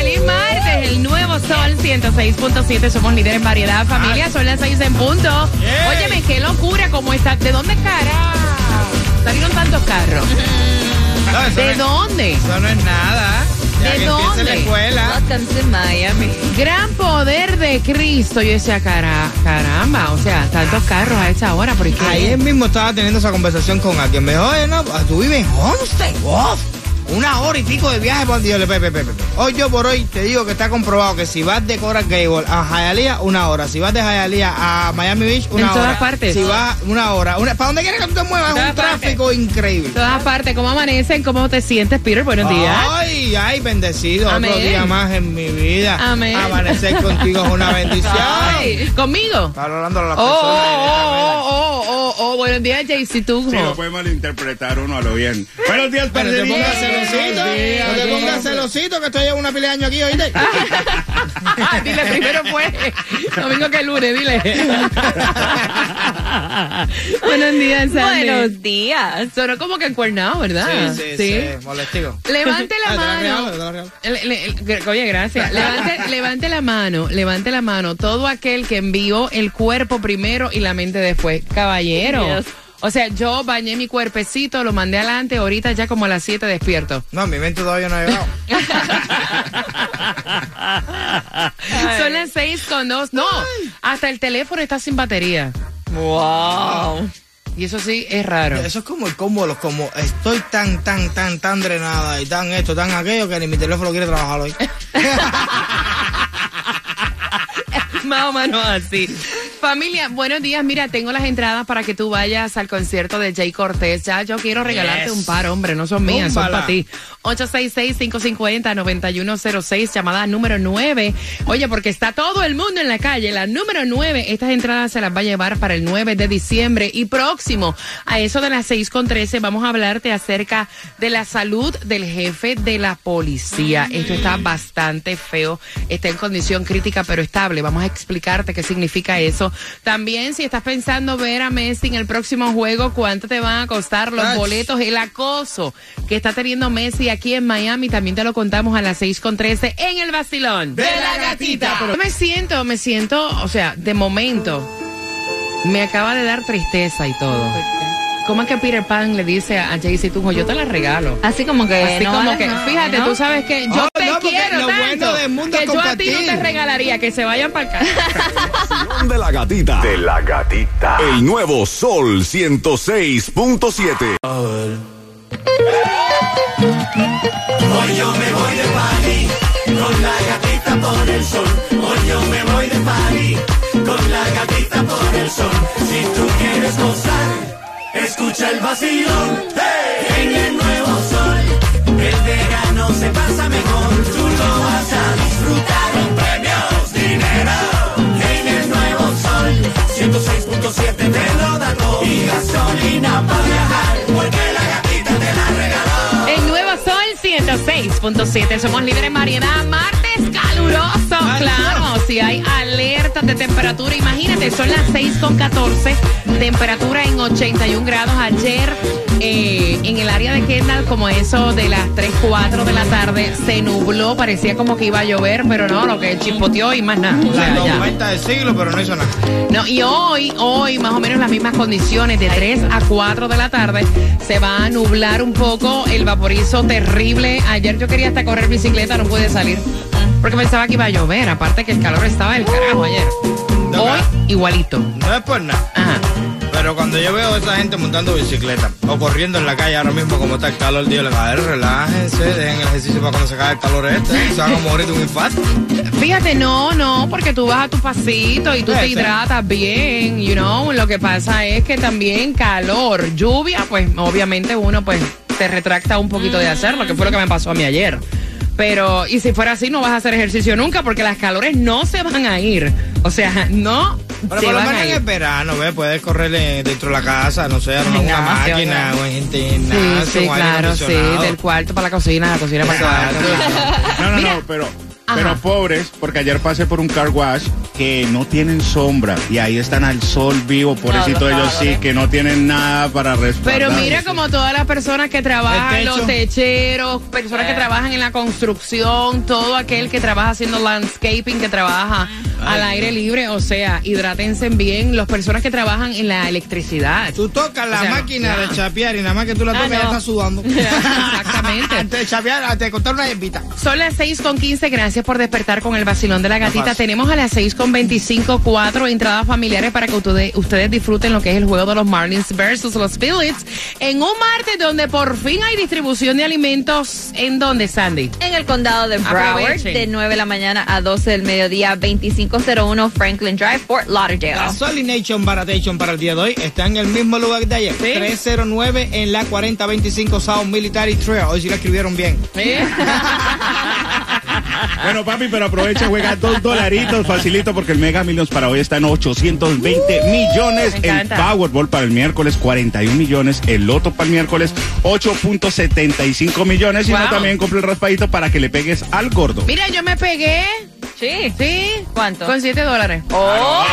¡Feliz martes! El nuevo sol 106.7. Somos líderes en variedad. Familia, son las 6 en punto. Óyeme, qué locura. ¿Cómo está? ¿De dónde cara? Salieron tantos carros. No, ¿De no, dónde? es, eso no es nada. Ya ¿De dónde? la escuela. Miami. Gran poder de Cristo. Yo decía, cara, caramba, o sea, tantos carros a esta hora. ¿Por qué? Ayer mismo estaba teniendo esa conversación con alguien. Me dijo, oye, no, tú vives en Homestead, wow. Una hora y pico de viaje por Dios. Pepe, Pepe, Pepe. Hoy yo por hoy te digo que está comprobado que si vas de Coral Gable a Hialeah, una hora. Si vas de Hialeah a Miami Beach, una En hora. todas partes. Si vas una hora. Una, ¿Para dónde quieres que tú te muevas? Es un tráfico increíble. Todas partes, ¿cómo amanecen? ¿Cómo te sientes, Peter? Buenos días. Ay, ay, bendecido. Amén. Otro día más en mi vida. Amén. Amanecer contigo es una bendición. Ay, ¿Conmigo? Está hablando a las Oh, personas. oh, oh, buenos días, JC Tunjo. Sí, lo puede malinterpretar uno a lo bien. Buenos días, Pero te pongas celosito. No te pongas celosito que estoy en una pila de años aquí, ¿oíste? dile, primero fue domingo que lunes, dile. buenos días, Sandy. Buenos días. Sonó como que encuernado, ¿verdad? Sí, sí, sí. Molestigo. Levante la Ah, te la mano. regalo, te la regalo. Le- le- oye, gracias. Levante, levante la mano, levante la mano. Todo aquel que envió el cuerpo primero y la mente después. Caballero. Yes. O sea, yo bañé mi cuerpecito, lo mandé adelante, ahorita ya como a las 7 despierto. No, mi mente todavía no ha llegado. Son las 6 con 2. No, hasta el teléfono está sin batería. Wow. Y eso sí es raro. Eso es como el combo de los como estoy tan, tan, tan, tan drenada y tan esto, tan aquello que ni mi teléfono quiere trabajar hoy. Más o menos así. Familia, buenos días. Mira, tengo las entradas para que tú vayas al concierto de Jay Cortés. Ya yo quiero regalarte Yes. un par, hombre, no son mías, son para ti. 866-550-9106, llamada número 9. Oye, porque está todo el mundo en la calle. La número 9, estas entradas se las va a llevar para el 9 de diciembre. Y próximo, a eso de las 6 con 13, vamos a hablarte acerca de la salud del jefe de la policía. Esto está bastante feo. Está en condición crítica, pero estable. Vamos a explicarte qué significa eso. También, si estás pensando ver a Messi en el próximo juego, ¿cuánto te van a costar los Ach. boletos? El acoso que está teniendo Messi aquí en Miami, también te lo contamos a las 6 con 13 en el vacilón. De la gatita. Me siento, me siento, o sea, de momento, me acaba de dar tristeza y todo. ¿Cómo es que Peter Pan le dice a Jaycee Tunjo, yo te la regalo? Así como que. Así no como que, fíjate, ¿no? tú sabes que yo Oh, te quiero lo tanto bueno del mundo que yo a ti no te regalaría que se vayan para acá. De la gatita. De la gatita. El nuevo Sol 106.7. Hoy yo me voy de party con la gatita por el sol. Hoy yo me voy de party con la gatita por el sol. Si tú quieres gozar, escucha el vacilón hey, en el nuevo sol. El verano se pasa mejor, tú lo vas a disfrutar. Con premios, dinero en el nuevo sol. 106.7 te lo da todo y gasolina para viajar porque la gatita te la regaló. El nuevo sol 106.7. Somos líderes en variedad. Caluroso. Claro, si hay alertas de temperatura, imagínate, son las 6 con 14. Temperatura en 81 grados. Ayer eh, en el área de Kendall, como eso de las 3, 4 de la tarde, se nubló. Parecía como que iba a llover, pero no, lo que chispoteó y más nada. O sea, La ya. tormenta del siglo, pero no hizo nada. No, y hoy, hoy, más o menos las mismas condiciones, de 3 a 4 de la tarde, se va a nublar un poco el vaporizo terrible. Ayer yo quería hasta correr bicicleta, no pude salir. Porque pensaba que iba a llover, aparte que el calor estaba del carajo ayer. No, Hoy, igualito. No es por nada. Ajá. Pero cuando yo veo a esa gente montando bicicleta o corriendo en la calle ahora mismo como está el calor, digo, a ver, relájense, dejen el ejercicio para cuando se cae el calor este, se van a morir de un infarto. Fíjate, no, no, porque tú vas a tu pasito y tú te hidratas bien, you know. Lo que pasa es que también calor, lluvia, pues obviamente uno pues se retracta un poquito de hacerlo, que fue lo que me pasó a mí ayer. Pero, y si fuera así, no vas a hacer ejercicio nunca porque las calores no se van a ir. O sea, no Pero se por lo van menos a en el verano, ¿ves? Puedes correr dentro de la casa, no sé, una máquina o en Sí, gimnasio, sí, claro, sí, del cuarto para la cocina, la cocina para el cuarto. No, no, no, pero, Ajá. pero pobres, porque ayer pasé por un car wash que no tienen sombra y ahí están al sol vivo, pobrecito los ellos sí, que no tienen nada para respaldar. Pero mira como todas las personas que trabajan, los techeros, personas que trabajan en la construcción, todo aquel que trabaja haciendo landscaping, que trabaja al aire libre, o sea, hidrátense bien, las personas que trabajan en la electricidad. Tú tocas la O sea, máquina ya. de chapear y nada más que tú la Ah, tocas ya no. estás sudando. Exactamente. Antes de chapear, antes de contar una hierbita. Son las 6 con 15, gracias por despertar con el vacilón de la gatita. Tenemos a las 6 con 25, cuatro entradas familiares para que ustedes, ustedes disfruten lo que es el juego de los Marlins versus los Phillies en un martes donde por fin hay distribución de alimentos. ¿En dónde, Sandy? En el condado de Broward, de 9 de la mañana a 12 del mediodía, 2501 Franklin Drive, Fort Lauderdale. Gasolination Baratation para el día de hoy está en el mismo lugar de ayer. Sí. 309 en la 4025 South Military Trail. Hoy sí la escribieron bien. Bueno, papi, pero aprovecha, juega dos dolaritos, facilito, porque el Mega Millions para hoy está en 820 millones. me El. Powerball para el miércoles, 41 millones. El Loto para el miércoles, 8.75 millones. Y Wow. no también compra el raspadito para que le pegues al gordo. Mira, yo me pegué, Sí. sí. ¿Cuánto? Con 7 dólares. Oh,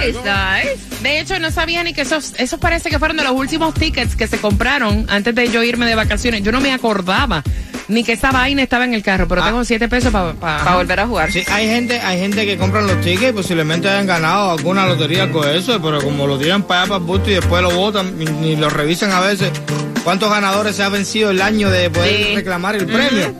nice, nice. De hecho, no sabía ni que esos, esos parece que fueron de los últimos tickets que se compraron antes de yo irme de vacaciones. Yo no me acordaba ni que esa vaina estaba en el carro, pero Ah. tengo 7 pesos para... Para volver a jugar. Sí, hay gente, hay gente que compran los tickets y posiblemente hayan ganado alguna lotería con eso, pero como lo tiran para allá para el busto y después lo votan, ni, ni lo revisan a veces. ¿Cuántos ganadores se ha vencido el año de poder Sí. reclamar el premio?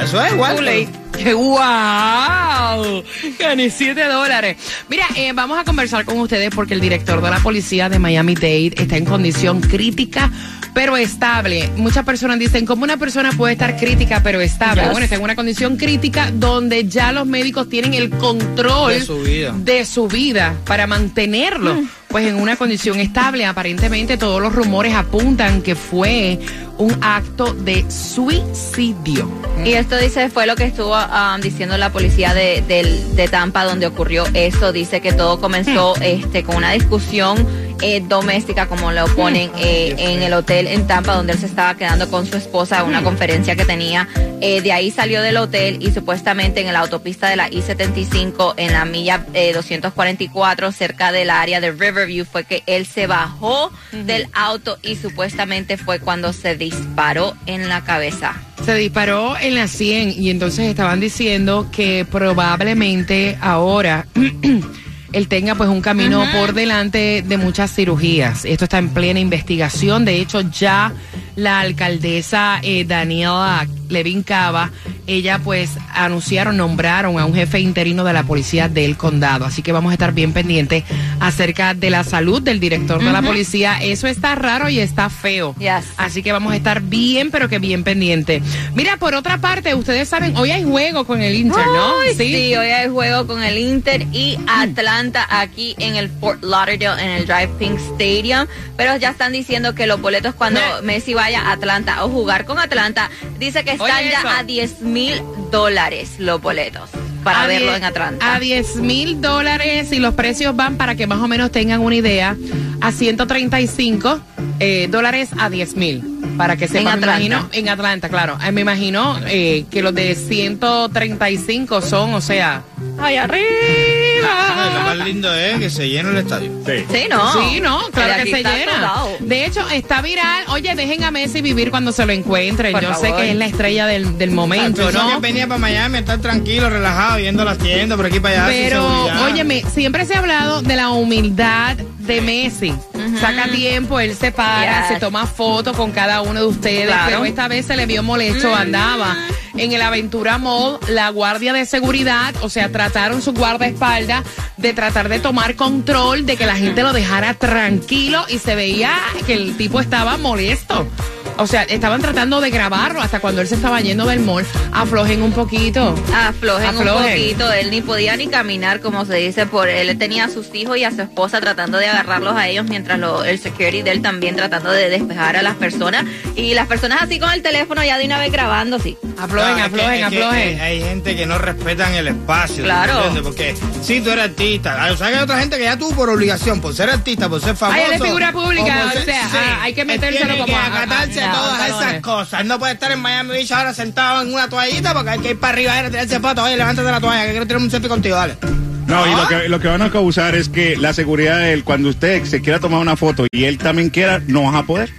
Eso es igual. Kool-Aid. ¡Qué guau! Gané 7 dólares. Mira, eh, vamos a conversar con ustedes porque el director de la policía de Miami-Dade está en condición crítica, pero estable. Muchas personas dicen, ¿cómo una persona puede estar crítica pero estable? Yes. Bueno, está en una condición crítica donde ya los médicos tienen el control De su vida. de su vida para mantenerlo. Pues en una condición estable, aparentemente todos los rumores apuntan que fue un acto de suicidio. Y esto dice, fue lo que estuvo um, diciendo la policía de, del- de Tampa donde ocurrió eso. Dice que todo comenzó este, con una discusión eh, doméstica, como lo ponen eh, en el hotel en Tampa, donde él se estaba quedando con su esposa a una conferencia que tenía. Eh, de ahí salió del hotel y supuestamente en la autopista de la I-75, en la milla eh, 244, cerca del área de Riverview, fue que él se bajó del auto y supuestamente fue cuando se disparó en la cabeza. Se disparó en la 100 y entonces estaban diciendo que probablemente ahora él tenga pues un camino por delante de muchas cirugías. Esto está en plena investigación. De hecho, ya la alcaldesa eh, Daniela Levin Cava, ella pues anunciaron, nombraron a un jefe interino de la policía del condado. Así que vamos a estar bien pendientes acerca de la salud del director de la policía. Eso está raro y está feo. Yes. Así que vamos a estar bien, pero que bien pendiente. Mira, por otra parte, ustedes saben, hoy hay juego con el Inter, ¿no? Ay, sí. hoy hay juego con el Inter y Atlanta aquí en el Fort Lauderdale en el Drive Pink Stadium. Pero ya están diciendo que los boletos cuando Messi vaya a Atlanta o jugar con Atlanta, dice que están Oye, ya eso. a 10 mil dólares los boletos para A verlo en Atlanta. A 10 mil dólares y los precios van para que más o menos tengan una idea a 135 eh, dólares a 10 mil. Para que sepan, me Atlanta. imagino, en Atlanta, claro. Eh, me imagino eh, que los de 135 son, o sea, ¡ay, Ay, Lo más lindo es que se llena el estadio. Sí. Sí, no. Sí, no, claro Pero que se está llena. soldado. De hecho, está viral. Oye, dejen a Messi vivir cuando se lo encuentren. Por Yo sé favor. que es la estrella del, del momento, Pensó ¿no? que venía para Miami a estar tranquilo, relajado, yendo a las tiendas por aquí para allá. sin Pero, seguridad. óyeme, siempre se ha hablado de la humildad de Messi. Saca tiempo, él se para, Yes. se toma fotos con cada uno de ustedes, Claro. pero esta vez se le vio molesto, andaba en el Aventura Mall, la guardia de seguridad, o sea, trataron su guardaespaldas de tratar de tomar control, de que la gente lo dejara tranquilo y se veía que el tipo estaba molesto. O sea, estaban tratando de grabarlo hasta cuando él se estaba yendo del mall. Aflojen un poquito. Aflojen, un poquito, él ni podía ni caminar, como se dice, por él tenía a sus hijos y a su esposa tratando de agarrarlos a ellos, mientras lo- el security de él también tratando de despejar a las personas. Y las personas así con el teléfono ya de una vez grabando, sí. Aflojen, Claro, es que- aflojen, es que aflojen. Hay gente que no respetan el espacio. Claro. Porque si tú eres artista, o sea que hay otra gente que ya tú por obligación, por ser artista, por ser famoso. él es figura pública, o sea, ah, hay que metérselo como que acatarse a- a- cosas. No puede estar en Miami Beach ahora sentado en una toallita porque hay que ir para arriba a tirarse fotos. Oye, levántate la toalla que quiero tirar un selfie contigo, dale. No, y Ah. lo que, lo que van a causar es que la seguridad de él, cuando usted se quiera tomar una foto y él también quiera, no vas a poder.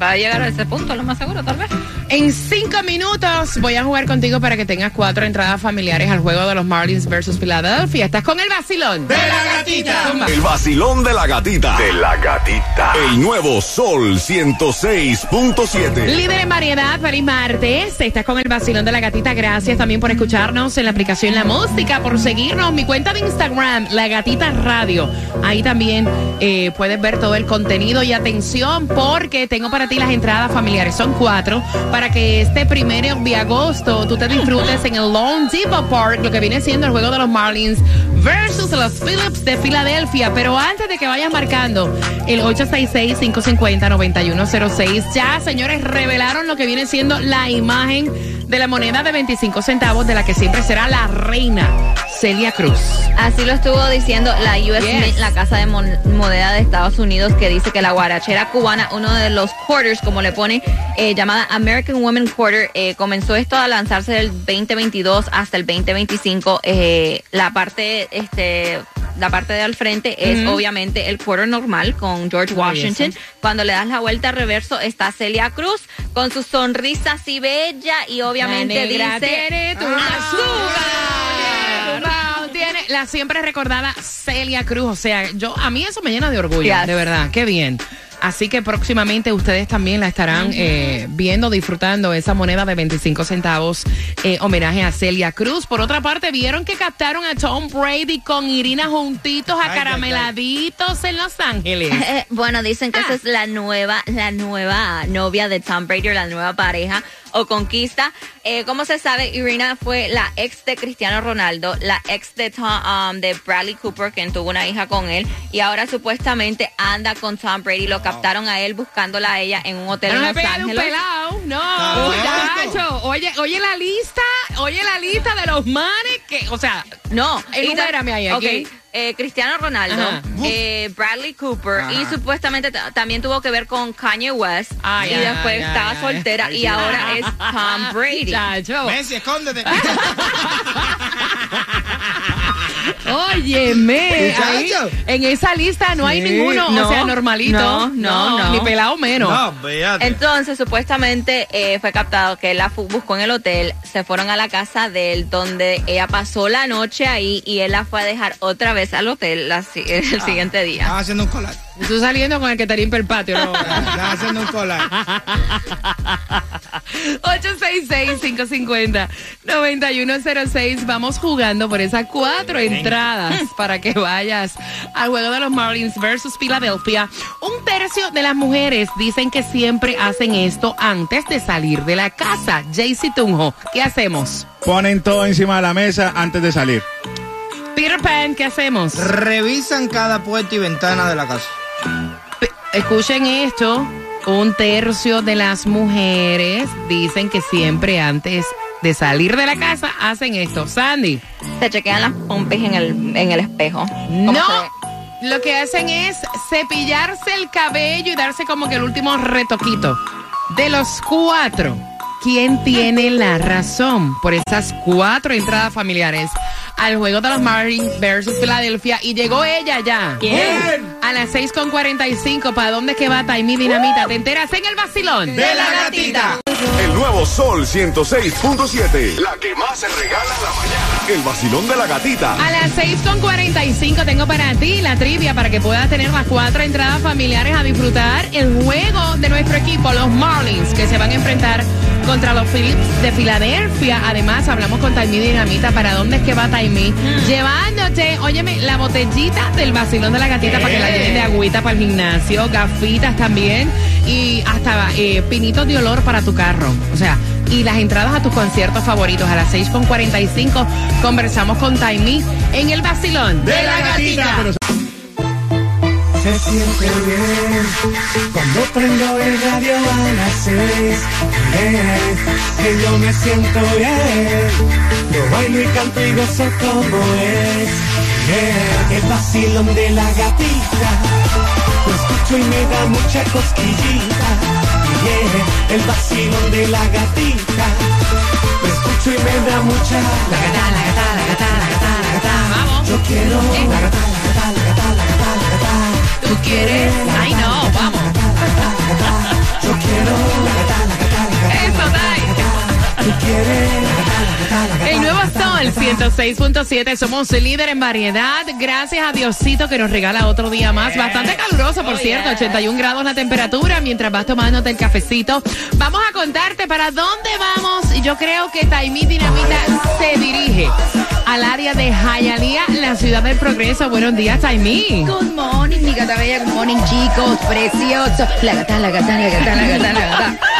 Va a llegar a ese punto, lo más seguro, tal vez. En cinco minutos voy a jugar contigo para que tengas cuatro entradas familiares al juego de los Marlins versus Philadelphia. Estás con el vacilón. ¡De la gatita! Zumba. El vacilón de la gatita. De la gatita. El nuevo Sol 106.7. Líder en variedad, feliz martes. Estás con el vacilón de la gatita. Gracias también por escucharnos en la aplicación La Música, por seguirnos. Mi cuenta de Instagram, La Gatita Radio. Ahí también eh, puedes ver todo el contenido y atención porque tengo para ti las entradas familiares. Son cuatro para que este primero de agosto tú te disfrutes en el Lone Depot Park, lo que viene siendo el juego de los Marlins versus los Phillips de Filadelfia. Pero antes de que vayas marcando el 866-550-9106, ya señores revelaron lo que viene siendo la imagen de la moneda de 25 centavos de la que siempre será la reina Celia Cruz. Así lo estuvo diciendo la US Yes. Mint, la casa de mon- moneda de Estados Unidos, que dice que la guarachera cubana, uno de los quarters, como le pone, eh, llamada American Women Quarter, eh, comenzó esto a lanzarse del 2022 hasta el 2025. Eh, la parte, este, la parte de al frente es obviamente el quarter normal con George Washington. Cuando le das la vuelta al reverso está Celia Cruz con su sonrisa así bella y obviamente dice tiene tu azúcar. Wow, tiene la siempre recordada Celia Cruz. O sea, yo a mí eso me llena de orgullo, Yes. de verdad. Qué bien. Así que próximamente ustedes también la estarán eh, viendo, disfrutando esa moneda de 25 centavos, eh, homenaje a Celia Cruz. Por otra parte, vieron que captaron a Tom Brady con Irina juntitos, acarameladitos en Los Ángeles. Eh, bueno, dicen que Ah. esa es la nueva, la nueva novia de Tom Brady, o la nueva pareja o conquista. Eh, como se sabe, Irina fue la ex de Cristiano Ronaldo, la ex de Tom, um, de Bradley Cooper, quien tuvo una hija con él, y ahora supuestamente anda con Tom Brady. Lo captaron a él buscándola a ella en un hotel No en Los Ángeles. pelado, no, Ah, muchacho. Oye, oye la lista, oye la lista de los manes que, o sea, No, Enumérame ahí, Ok, aquí. Eh, Cristiano Ronaldo, eh, Bradley Cooper Ajá. y supuestamente también tuvo que ver con Kanye West Ah, y después estaba soltera y ahora es Tom Brady. Messi, escóndete. Óyeme, ahí, en esa lista no hay Sí. ninguno, No, o sea, normalito. no, no, no. Ni pelado menos. Entonces, supuestamente eh, fue captado que él la buscó en el hotel, se fueron a la casa de él, donde ella pasó la noche ahí y él la fue a dejar otra vez al hotel la el siguiente día. Estaba haciendo un colar. Tú saliendo con el que te limpia el patio, ¿no? Estaba haciendo un colar. 866-550-9106. Vamos jugando por esas cuatro entradas para que vayas al juego de los Marlins versus Philadelphia. Un tercio de las mujeres dicen que siempre hacen esto antes de salir de la casa. Jaycee Tunjo, ¿qué hacemos? Ponen todo encima de la mesa antes de salir. Peter Pan, ¿qué hacemos? Revisan cada puerta y ventana de la casa. Escuchen esto. Un tercio de las mujeres dicen que siempre antes de salir de la casa hacen esto. Sandy. Se chequean las pompis en el, en el espejo. ¿Cómo No. Lo que hacen es cepillarse el cabello y darse como que el último retoquito. De los cuatro, ¿quién tiene la razón por esas cuatro entradas familiares al juego de los Marlins versus Philadelphia? Y llegó ella ya. ¿Quién? A las 6.45. ¿Para dónde es que va Taimi Dinamita? ¿Te enteras en el vacilón? De la gatita. El nuevo Sol 106.7. La que más se regala en la mañana. El vacilón de la gatita. A las 6.45 tengo para ti la trivia para que puedas tener las cuatro entradas familiares a disfrutar el juego de nuestro equipo, los Marlins, que se van a enfrentar contra los Phillips de Filadelfia. Además, hablamos con Taimi Dinamita para dónde es que va Taimi. Llevándote, óyeme, la botellita del vacilón de la gatita para que la lleven de agüita para el gimnasio, gafitas también. y hasta eh, pinitos de olor para tu carro. O sea, y las entradas a tus conciertos favoritos a las 6.45 conversamos con Taimi en el vacilón De la gatita. Se siente bien cuando prendo el radio a las seis. Que yo me siento bien. Yo bailo y canto y gozo como es. Bien, el vacilón de la gatita. Lo escucho y me da mucha cosquillita. Bien, el vacilón de la gatita. Lo escucho y me da mucha. La gata, la gata, la gata, la gata, la gata. Vamos. Yo quiero la gata, la gata, ¿Tú quieres? Ay, no, vamos. Yo quiero. Eso, Tai. Tú quieres El nuevo Sol 106.7, somos líder en variedad. Gracias a Diosito que nos regala otro día más. Bastante caluroso, por cierto, 81 grados la temperatura. Mientras vas tomándote el cafecito, vamos a contarte para dónde vamos. Y Yo creo que Taimí Dinamita se dirige al área de Hialeah, la ciudad del progreso. Buenos días, Taimí. Good morning, mi gata bella. Good morning, chicos. Precioso. La gata, la gata, la gata, la gata, la gata.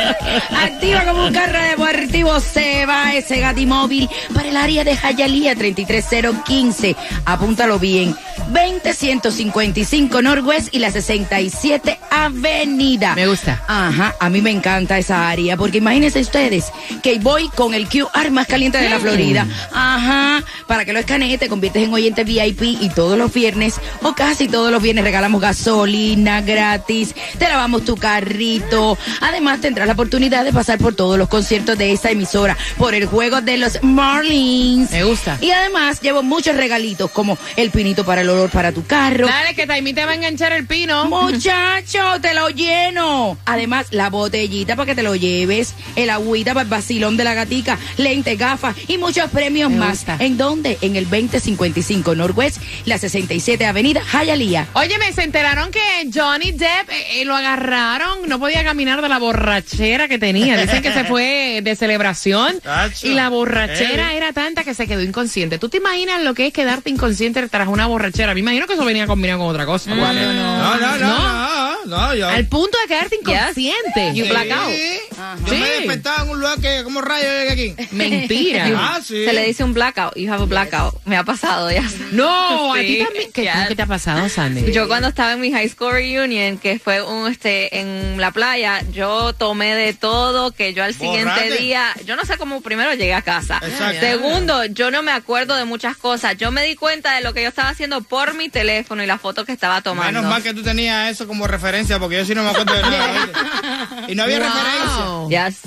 Activa como un carro deportivo. Se va ese gatimóvil para el área de Hialeah 33015. Apúntalo bien. 20155 Northwest y la 67 Avenida. Me gusta. Ajá, a mí me encanta esa área, porque imagínense ustedes que voy con el QR más caliente de la Florida. Ajá, para que lo escanees, te conviertes en oyente VIP y todos los viernes, o casi todos los viernes, regalamos gasolina gratis, te lavamos tu carrito. Además, tendrás la oportunidad de pasar por todos los conciertos de esta emisora, por el juego de los Marlins. Me gusta. Y además, llevo muchos regalitos, como el pinito para el olor para tu carro. Dale, que Taimí te va a enganchar el pino. Muchacho, te lo lleno. Además, la botellita para que te lo lleves, el agüita para el vacilón de la gatica, lente, gafas y muchos premios Me más. gusta. ¿En dónde? En el 2055 Northwest, la 67 Avenida Hialeah. Oye, me se enteraron que Johnny Depp eh, eh, lo agarraron, no podía caminar de la borrachera que tenía. Dicen que se fue de celebración Tacho, y la borrachera heavy. era tanta que se quedó inconsciente. ¿Tú te imaginas lo que es quedarte inconsciente tras una borrachera? Me imagino que eso venía combinado con otra cosa. No, no, no, no, no, no, yo. Al punto de quedarte inconsciente. You black out. Sí. Yo me despertaba en un lugar que, como rayo llegué aquí. Mentira. Ah, sí. Se le dice un blackout. You have a blackout. Me ha pasado ya. No, a ti también. ¿Qué, yes. ¿Qué te ha pasado, Sandy? Yo cuando estaba en mi high school reunion, que fue un este en la playa, yo tomé de todo, que yo al siguiente día, yo no sé cómo primero llegué a casa. Exacto. Segundo, yo no me acuerdo de muchas cosas. Yo me di cuenta de lo que yo estaba haciendo por mi teléfono y las fotos que estaba tomando. Menos mal que tú tenías eso como referencia, porque yo sí no me acuerdo de nada. Y no había referencia. Yes.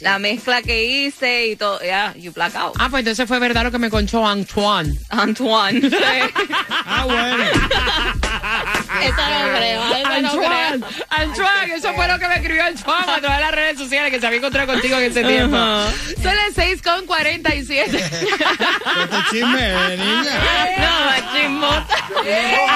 La mezcla que hice y todo, ya, you black out. Ah, pues entonces fue verdad lo que me conchó Antoine. Antoine. Ah, bueno. Eso no creo, no Antoine, creo. Antoine, eso fue lo que me escribió Antoine a través de las redes sociales que se había encontrado contigo en ese tiempo. Son las 6 con 47. Este chisme, niña. No, chismosa.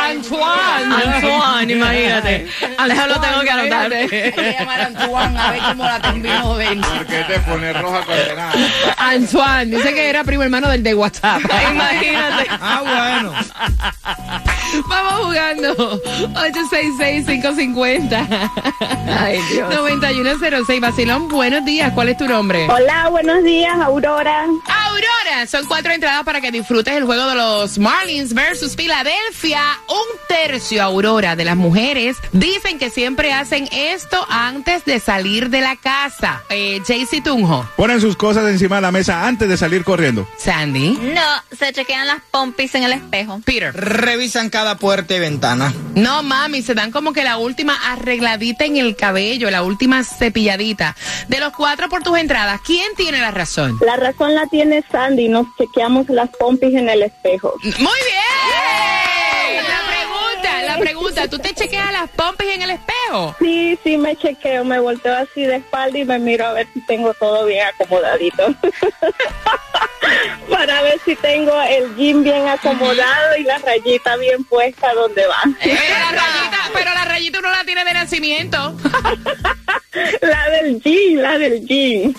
Antoine. Antoine, imagínate. Eso lo tengo que anotar. Hay que llamar a Antoine a ver cómo la terminó de ver. qué te pone roja condenada? Antoine, dice que era primo hermano del de WhatsApp. Imagínate. Ah, bueno. Vamos jugando. 866-550. Ay, Dios. 9106. Vacilón, buenos días. ¿Cuál es tu nombre? Hola, buenos días, Aurora. Aurora, son cuatro entradas para que disfrutes el juego de los Marlins versus Filadelfia. Un tercio, Aurora, de las mujeres dicen que siempre hacen esto antes de salir de la casa. Eh, Jaycee Tunjo, Ponen sus cosas encima de la mesa antes de salir corriendo. Sandy, No, se chequean las pompis en el espejo. Peter. Revisan cada puerta y ventana. No, mami, se dan como que la última arregladita en el cabello, la última cepilladita. De los cuatro por tus entradas, ¿quién tiene la razón? La razón la tiene Sandy, nos chequeamos las pompis en el espejo. Muy bien. La pregunta, la pregunta, ¿tú te chequeas las pompis en el espejo? Sí, sí, me chequeo, me volteo así de espalda y me miro a ver si tengo todo bien acomodadito. Para ver si tengo el jean bien acomodado y la rayita bien puesta donde va. Pero la rayita, pero la rayita uno la tiene de nacimiento. La de del gym, la del gym.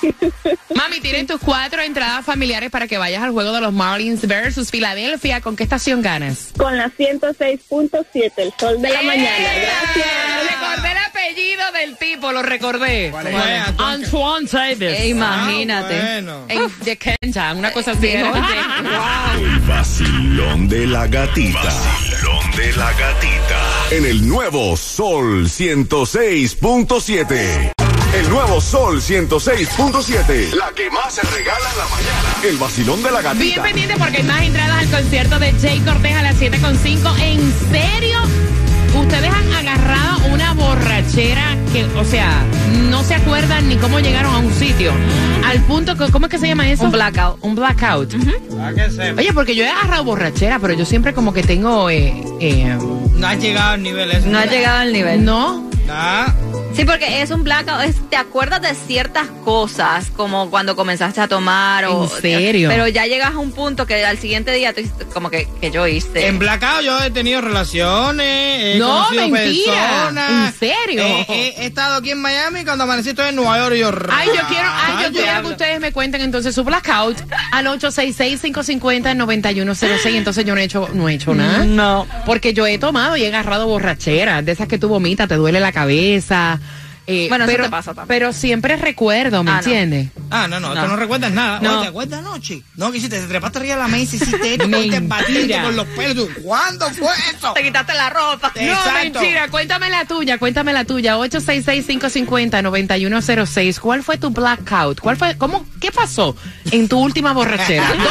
Mami, tienes tus cuatro entradas familiares para que vayas al juego de los Marlins versus Filadelfia. ¿Con qué estación ganas? Con la 106.7, el sol de la mañana. Gracias. Recordé el apellido del tipo, lo recordé. ¿Cuál es? Antoine Davis. Eh, imagínate. Ah, bueno. En- de Kenja, una cosa así. El vacilón de la gatita. Vacilón de la gatita. En el nuevo Sol 106.7. El nuevo Sol 106.7. La que más se regala en la mañana. El vacilón de la Bien gatita. pendiente porque hay más entradas al concierto de Jay Cortés a las 7.5. ¿En serio? Ustedes han agarrado una borrachera que, o sea, no se acuerdan ni cómo llegaron a un sitio. Al punto que, ¿cómo es que se llama eso? Un blackout. Un blackout. Ah, que sepa. Oye, porque yo he agarrado borrachera, pero yo siempre como que tengo, eh, eh, No has llegado al nivel ese. No ha llegado al nivel. no. Ah, Sí, porque es un blackout, es- te acuerdas de ciertas cosas, como cuando comenzaste a tomar o... ¿En serio? Pero ya llegas a un punto que al siguiente día tú como que, que yo hice. En Blackout yo he tenido relaciones, he No, conocido mentira. personas. ¿En serio? Eh, eh, he estado aquí en Miami cuando amanecí estoy en Nueva York y yo... Ay, yo quiero, ay, yo quiero que ustedes me cuenten entonces su blackout al 866-550-9106. Entonces yo no he hecho, no he hecho nada. No. Porque yo he tomado y he agarrado borracheras, de esas que tú vomitas, te duele la cabeza. Eh, Bueno, eso pero, te pasa también. Pero siempre recuerdo, ¿me Ah, no. entiendes? Ah, no, no, No. tú no recuerdas nada. No. Oye, ¿te acuerdas anoche? No, que hiciste, te trepaste arriba de la mesa, hiciste esto, te batiste con los pelos. Tú, ¿Cuándo fue eso? Te quitaste la ropa. No, Exacto. mentira, cuéntame la tuya, cuéntame la tuya. 866-550-9106. ¿Cuál fue tu blackout? ¿Cuál fue, cómo, qué pasó en tu última borrachera? ¿Dónde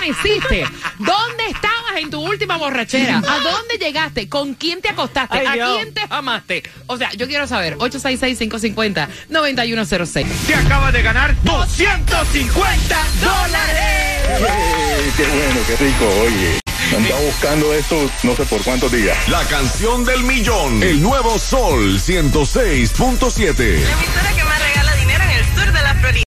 amaneciste? ¿Dónde estabas en tu última borrachera? ¿A dónde llegaste? ¿Con quién te acostaste? Ay, ¿A Dios. quién te amaste? O sea, yo quiero saber. 866-550-9106. Te acaba de ganar 250 dólares. qué bueno, qué rico, oye. Andaba buscando esto no sé por cuántos días. La canción del millón. El nuevo Sol 106.7. La emisora que